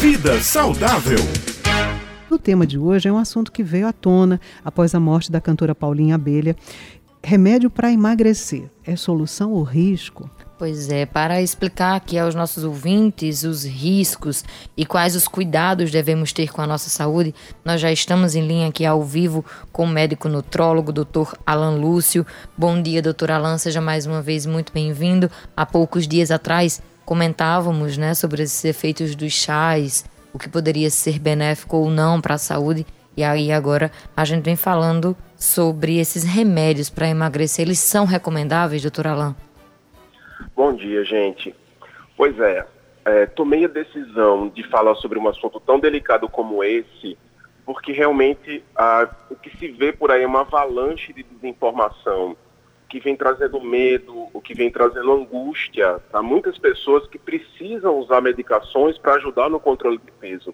Vida saudável. O tema de hoje é um assunto que veio à tona após a morte da cantora Paulinha Abelha. Remédio para emagrecer é solução ou risco? Pois é, para explicar aqui aos nossos ouvintes os riscos e quais os cuidados devemos ter com a nossa saúde, nós já estamos em linha aqui ao vivo com o médico nutrólogo, doutor Alan Lúcio. Bom dia, doutor Alan, seja mais uma vez muito bem-vindo. Há poucos dias atrás comentávamos né, sobre esses efeitos dos chás, o que poderia ser benéfico ou não para a saúde. E aí agora a gente vem falando sobre esses remédios para emagrecer. Eles são recomendáveis, doutor Alain? Bom dia, gente. Pois é, é, tomei a decisão de falar sobre um assunto tão delicado como esse, porque realmente ah, o que se vê por aí é uma avalanche de desinformação que vem trazendo medo, o que vem trazendo angústia para muitas pessoas que precisam usar medicações para ajudar no controle de peso.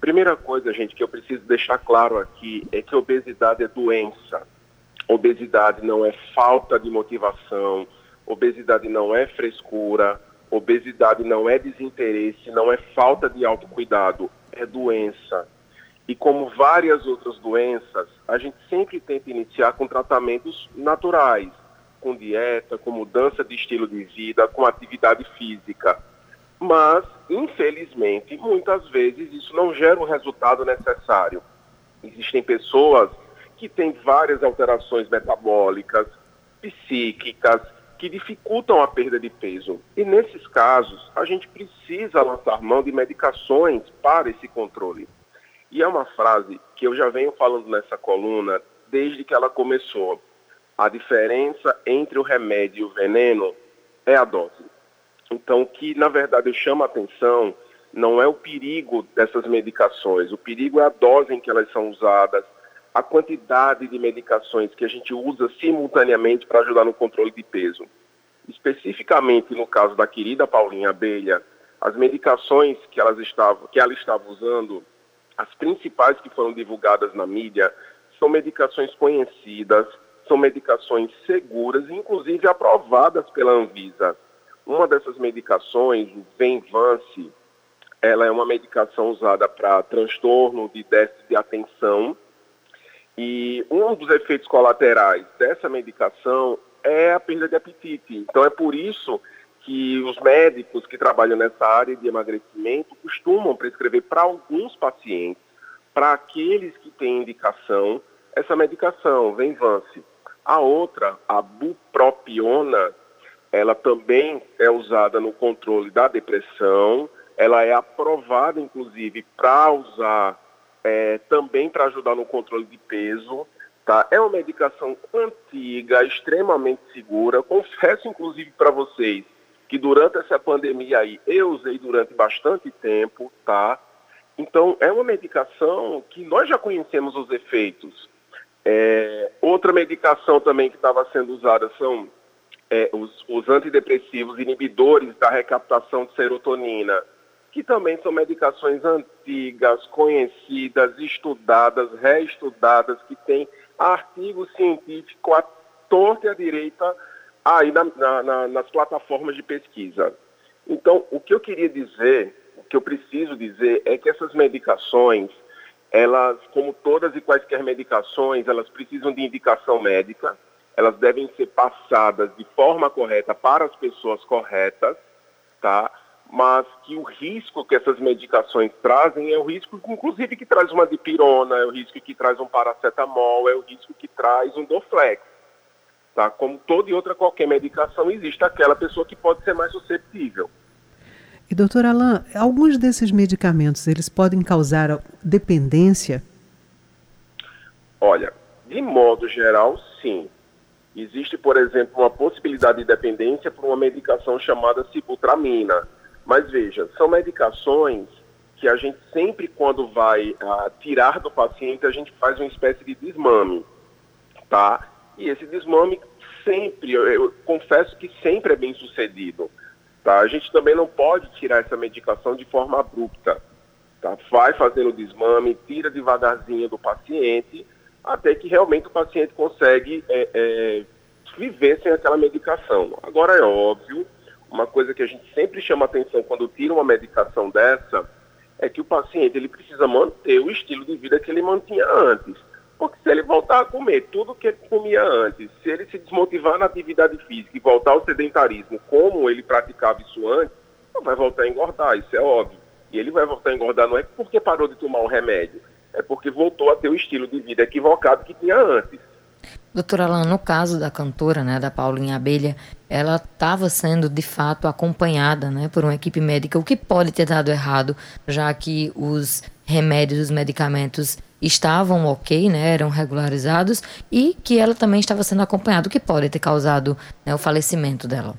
Primeira coisa, gente, que eu preciso deixar claro aqui é que obesidade é doença. Obesidade não é falta de motivação, obesidade não é frescura, obesidade não é desinteresse, não é falta de autocuidado, é doença. E como várias outras doenças, a gente sempre tenta iniciar com tratamentos naturais, com dieta, com mudança de estilo de vida, com atividade física. Mas, infelizmente, muitas vezes isso não gera o resultado necessário. Existem pessoas que têm várias alterações metabólicas, psíquicas, que dificultam a perda de peso. E nesses casos, a gente precisa lançar mão de medicações para esse controle. E é uma frase que eu já venho falando nessa coluna desde que ela começou. A diferença entre o remédio e o veneno é a dose. Então, o que na verdade eu chamo a atenção não é o perigo dessas medicações, o perigo é a dose em que elas são usadas, a quantidade de medicações que a gente usa simultaneamente para ajudar no controle de peso. Especificamente no caso da querida Paulinha Abelha, as medicações que, elas estavam, que ela estava usando, as principais que foram divulgadas na mídia, são medicações conhecidas, são medicações seguras, inclusive aprovadas pela Anvisa. Uma dessas medicações, o Venvance, ela é uma medicação usada para transtorno de déficit de atenção. E um dos efeitos colaterais dessa medicação é a perda de apetite. Então é por isso que os médicos que trabalham nessa área de emagrecimento costumam prescrever para alguns pacientes, para aqueles que têm indicação, essa medicação, Venvance. A outra, a bupropiona, ela também é usada no controle da depressão, ela é aprovada, inclusive, para usar é, também para ajudar no controle de peso. Tá? É uma medicação antiga, extremamente segura. Confesso, inclusive, para vocês que durante essa pandemia aí eu usei durante bastante tempo, tá? Então, é uma medicação que nós já conhecemos os efeitos. É, outra medicação também que estava sendo usada são é, os, os, antidepressivos inibidores da recaptação de serotonina, que também são medicações antigas, conhecidas, estudadas, reestudadas, que têm artigo científico à torta e à direita aí na, na, na, nas plataformas de pesquisa. Então, o que eu queria dizer, o que eu preciso dizer é que essas medicações elas, como todas e quaisquer medicações, elas precisam de indicação médica, elas devem ser passadas de forma correta para as pessoas corretas, tá? Mas que o risco que essas medicações trazem é o risco, inclusive, que traz uma dipirona, é o risco que traz um paracetamol, é o risco que traz um Doflex, tá? Como toda e outra qualquer medicação, existe aquela pessoa que pode ser mais susceptível. E doutor Alain, alguns desses medicamentos, eles podem causar dependência? Olha, de modo geral, sim. Existe, por exemplo, uma possibilidade de dependência por uma medicação chamada sibutramina. Mas veja, são medicações que a gente sempre, quando vai uh, tirar do paciente, a gente faz uma espécie de desmame, tá? E esse desmame sempre, eu, eu confesso que sempre é bem sucedido. Tá? A gente também não pode tirar essa medicação de forma abrupta. Tá? Vai fazendo desmame, tira devagarzinho do paciente, até que realmente o paciente consegue é, é, viver sem aquela medicação. Agora é óbvio, uma coisa que a gente sempre chama atenção quando tira uma medicação dessa é que o paciente ele precisa manter o estilo de vida que ele mantinha antes. Porque se ele voltar a comer tudo que ele comia antes, se ele se desmotivar na atividade física e voltar ao sedentarismo como ele praticava isso antes, ele vai voltar a engordar, isso é óbvio. E ele vai voltar a engordar não é porque parou de tomar um remédio, é porque voltou a ter o estilo de vida equivocado que tinha antes. Doutora Alan, no caso da cantora, né, da Paulinha Abelha, ela estava sendo de fato acompanhada, né, por uma equipe médica, o que pode ter dado errado, já que os remédios, os medicamentos estavam ok, né, eram regularizados, e que ela também estava sendo acompanhada, o que pode ter causado né, o falecimento dela.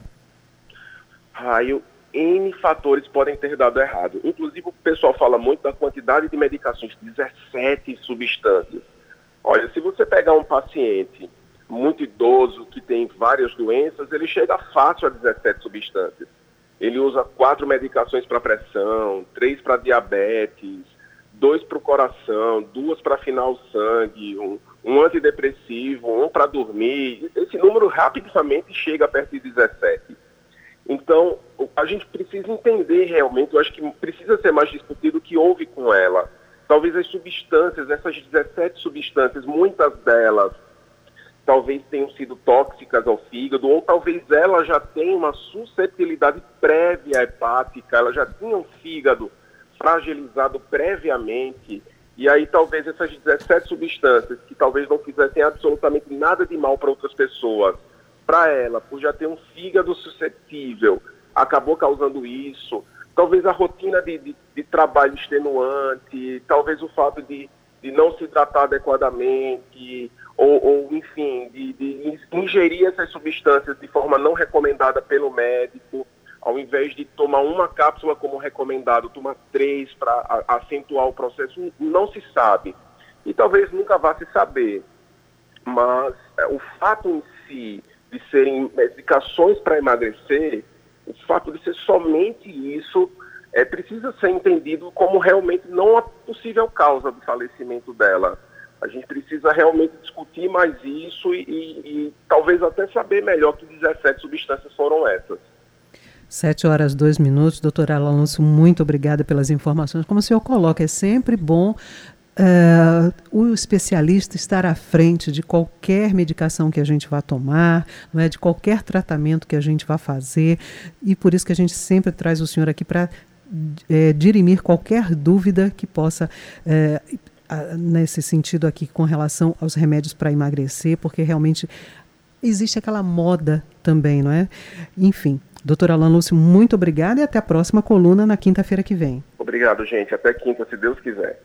Raio, N fatores podem ter dado errado. Inclusive, o pessoal fala muito da quantidade de medicações, 17 substâncias. Olha, se você pegar um paciente muito idoso que tem várias doenças, ele chega fácil a 17 substâncias. Ele usa quatro medicações para pressão, três para diabetes, dois para o coração, duas para afinar o sangue, um, um antidepressivo, um para dormir. Esse número rapidamente chega perto de 17. Então, a gente precisa entender realmente, eu acho que precisa ser mais discutido o que houve com ela Talvez as substâncias, essas 17 substâncias, muitas delas talvez tenham sido tóxicas ao fígado, ou talvez ela já tenha uma suscetibilidade prévia hepática, ela já tinha um fígado fragilizado previamente, e aí talvez essas 17 substâncias, que talvez não fizessem absolutamente nada de mal para outras pessoas, para ela, por já ter um fígado suscetível, acabou causando isso talvez a rotina de, de, de, trabalho extenuante, talvez o fato de, de não se tratar adequadamente, ou, ou enfim, de, de, ingerir essas substâncias de forma não recomendada pelo médico, ao invés de tomar uma cápsula como recomendado, tomar três para acentuar o processo, não se sabe. E talvez nunca vá se saber. Mas é, o fato em si de serem medicações para emagrecer, o fato de ser somente isso é, precisa ser entendido como realmente não a possível causa do falecimento dela. A gente precisa realmente discutir mais isso e, e, e talvez até saber melhor que 17 substâncias foram essas. Sete horas, dois minutos. Doutora Alonso, muito obrigada pelas informações. Como o senhor coloca, é sempre bom Uh, o especialista estar à frente de qualquer medicação que a gente vá tomar, não é, de qualquer tratamento que a gente vá fazer, e por isso que a gente sempre traz o senhor aqui para é, dirimir qualquer dúvida que possa é, nesse sentido aqui com relação aos remédios para emagrecer, porque realmente existe aquela moda também, não é? Enfim, doutora Alan Lúcio, muito obrigada e até a próxima coluna na quinta-feira que vem. Obrigado, gente. Até quinta, se Deus quiser.